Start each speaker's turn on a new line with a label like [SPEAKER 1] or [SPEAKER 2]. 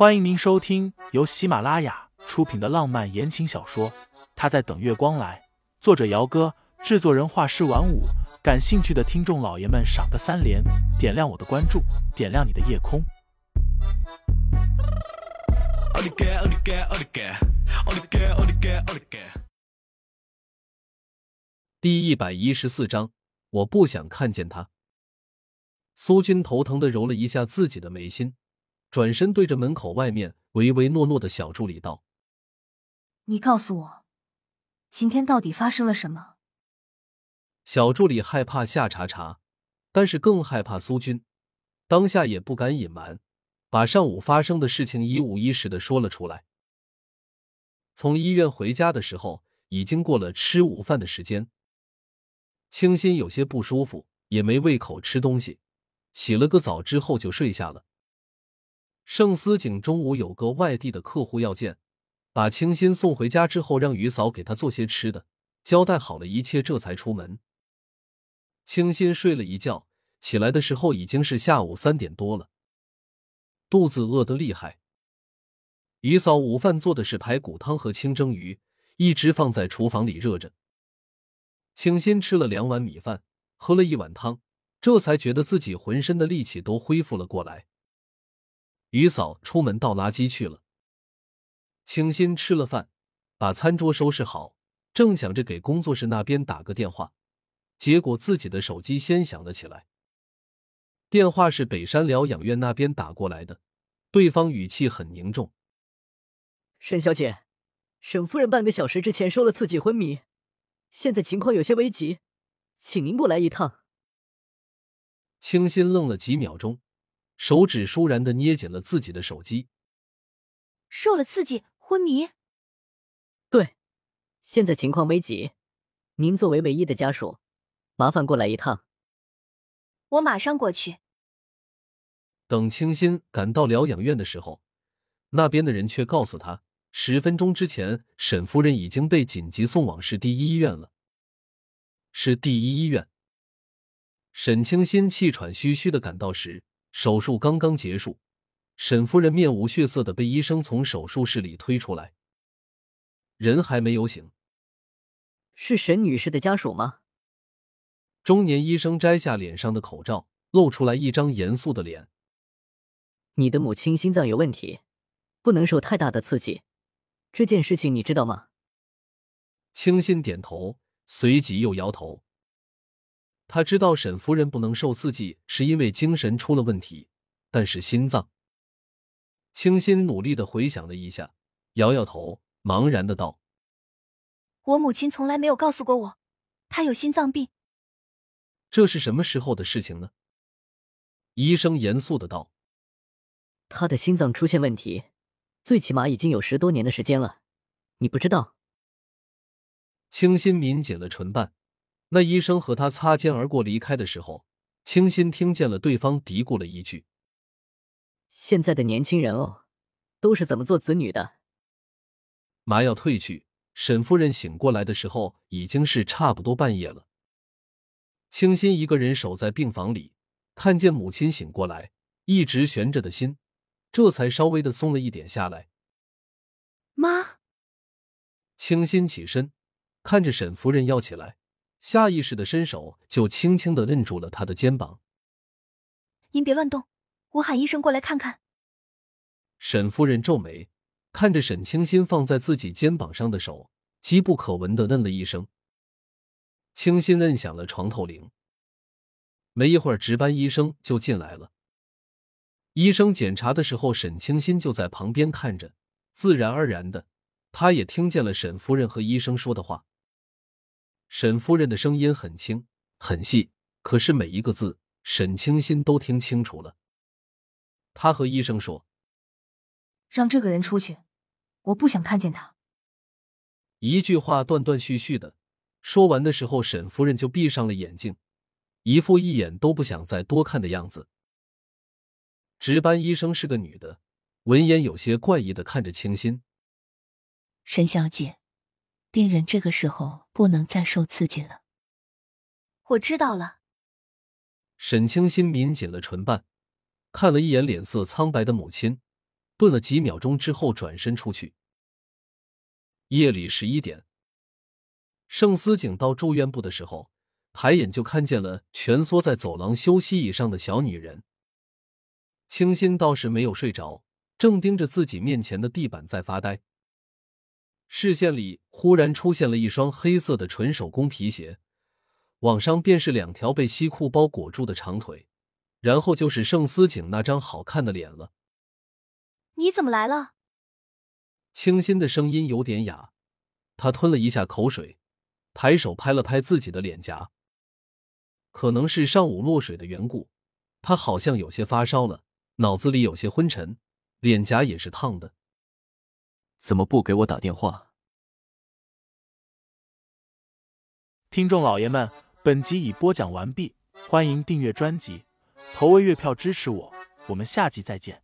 [SPEAKER 1] 欢迎您收听由喜马拉雅出品的浪漫言情小说《他在等月光来》，作者：姚哥，制作人：画师晚舞。感兴趣的听众老爷们，赏个三连，点亮我的关注，点亮你的夜空。
[SPEAKER 2] 第一百一十四章，我不想看见他。苏军头疼的揉了一下自己的眉心。转身对着门口外面唯唯诺诺的小助理道：“
[SPEAKER 3] 你告诉我，今天到底发生了什么？”
[SPEAKER 2] 小助理害怕夏查查，但是更害怕苏军，当下也不敢隐瞒，把上午发生的事情一五一十的说了出来。从医院回家的时候，已经过了吃午饭的时间，清新有些不舒服，也没胃口吃东西，洗了个澡之后就睡下了。盛思景中午有个外地的客户要见，把清新送回家之后，让于嫂给他做些吃的，交代好了一切，这才出门。清新睡了一觉，起来的时候已经是下午三点多了，肚子饿得厉害。于嫂午饭做的是排骨汤和清蒸鱼，一直放在厨房里热着。清新吃了两碗米饭，喝了一碗汤，这才觉得自己浑身的力气都恢复了过来。于嫂出门倒垃圾去了。清新吃了饭，把餐桌收拾好，正想着给工作室那边打个电话，结果自己的手机先响了起来。电话是北山疗养院那边打过来的，对方语气很凝重：“
[SPEAKER 4] 沈小姐，沈夫人半个小时之前受了刺激昏迷，现在情况有些危急，请您过来一趟。”
[SPEAKER 2] 清新愣了几秒钟。手指倏然的捏紧了自己的手机。
[SPEAKER 3] 受了刺激，昏迷。
[SPEAKER 4] 对，现在情况危急，您作为唯一的家属，麻烦过来一趟。
[SPEAKER 3] 我马上过去。
[SPEAKER 2] 等清新赶到疗养院的时候，那边的人却告诉他，十分钟之前沈夫人已经被紧急送往市第一医院了。市第一医院。沈清新气喘吁吁的赶到时。手术刚刚结束，沈夫人面无血色的被医生从手术室里推出来，人还没有醒。
[SPEAKER 4] 是沈女士的家属吗？
[SPEAKER 2] 中年医生摘下脸上的口罩，露出来一张严肃的脸。
[SPEAKER 4] 你的母亲心脏有问题，不能受太大的刺激，这件事情你知道吗？
[SPEAKER 2] 清新点头，随即又摇头。他知道沈夫人不能受刺激，是因为精神出了问题，但是心脏。清新努力的回想了一下，摇摇头，茫然的道：“
[SPEAKER 3] 我母亲从来没有告诉过我，她有心脏病。
[SPEAKER 2] 这是什么时候的事情呢？”医生严肃的道：“
[SPEAKER 4] 她的心脏出现问题，最起码已经有十多年的时间了，你不知道？”
[SPEAKER 2] 清新抿紧了唇瓣。那医生和他擦肩而过离开的时候，清新听见了对方嘀咕了一句：“
[SPEAKER 4] 现在的年轻人哦，都是怎么做子女的？”
[SPEAKER 2] 麻药退去，沈夫人醒过来的时候已经是差不多半夜了。清新一个人守在病房里，看见母亲醒过来，一直悬着的心，这才稍微的松了一点下来。
[SPEAKER 3] 妈，
[SPEAKER 2] 清新起身，看着沈夫人要起来。下意识的伸手，就轻轻的摁住了他的肩膀。
[SPEAKER 3] 您别乱动，我喊医生过来看看。
[SPEAKER 2] 沈夫人皱眉，看着沈清新放在自己肩膀上的手，机不可闻的摁了一声。清新摁响了床头铃。没一会儿，值班医生就进来了。医生检查的时候，沈清新就在旁边看着，自然而然的，他也听见了沈夫人和医生说的话。沈夫人的声音很轻很细，可是每一个字沈清心都听清楚了。他和医生说：“
[SPEAKER 3] 让这个人出去，我不想看见他。”
[SPEAKER 2] 一句话断断续续的说完的时候，沈夫人就闭上了眼睛，一副一眼都不想再多看的样子。值班医生是个女的，闻言有些怪异的看着清新：“
[SPEAKER 5] 沈小姐。”病人这个时候不能再受刺激了。
[SPEAKER 3] 我知道了。
[SPEAKER 2] 沈清新抿紧了唇瓣，看了一眼脸色苍白的母亲，顿了几秒钟之后，转身出去。夜里十一点，盛思景到住院部的时候，抬眼就看见了蜷缩在走廊休息椅上的小女人。清新倒是没有睡着，正盯着自己面前的地板在发呆。视线里忽然出现了一双黑色的纯手工皮鞋，往上便是两条被西裤包裹住的长腿，然后就是盛思景那张好看的脸了。
[SPEAKER 3] 你怎么来了？
[SPEAKER 2] 清新的声音有点哑，他吞了一下口水，抬手拍了拍自己的脸颊。可能是上午落水的缘故，他好像有些发烧了，脑子里有些昏沉，脸颊也是烫的。
[SPEAKER 6] 怎么不给我打电话？
[SPEAKER 1] 听众老爷们，本集已播讲完毕，欢迎订阅专辑，投喂月票支持我，我们下集再见。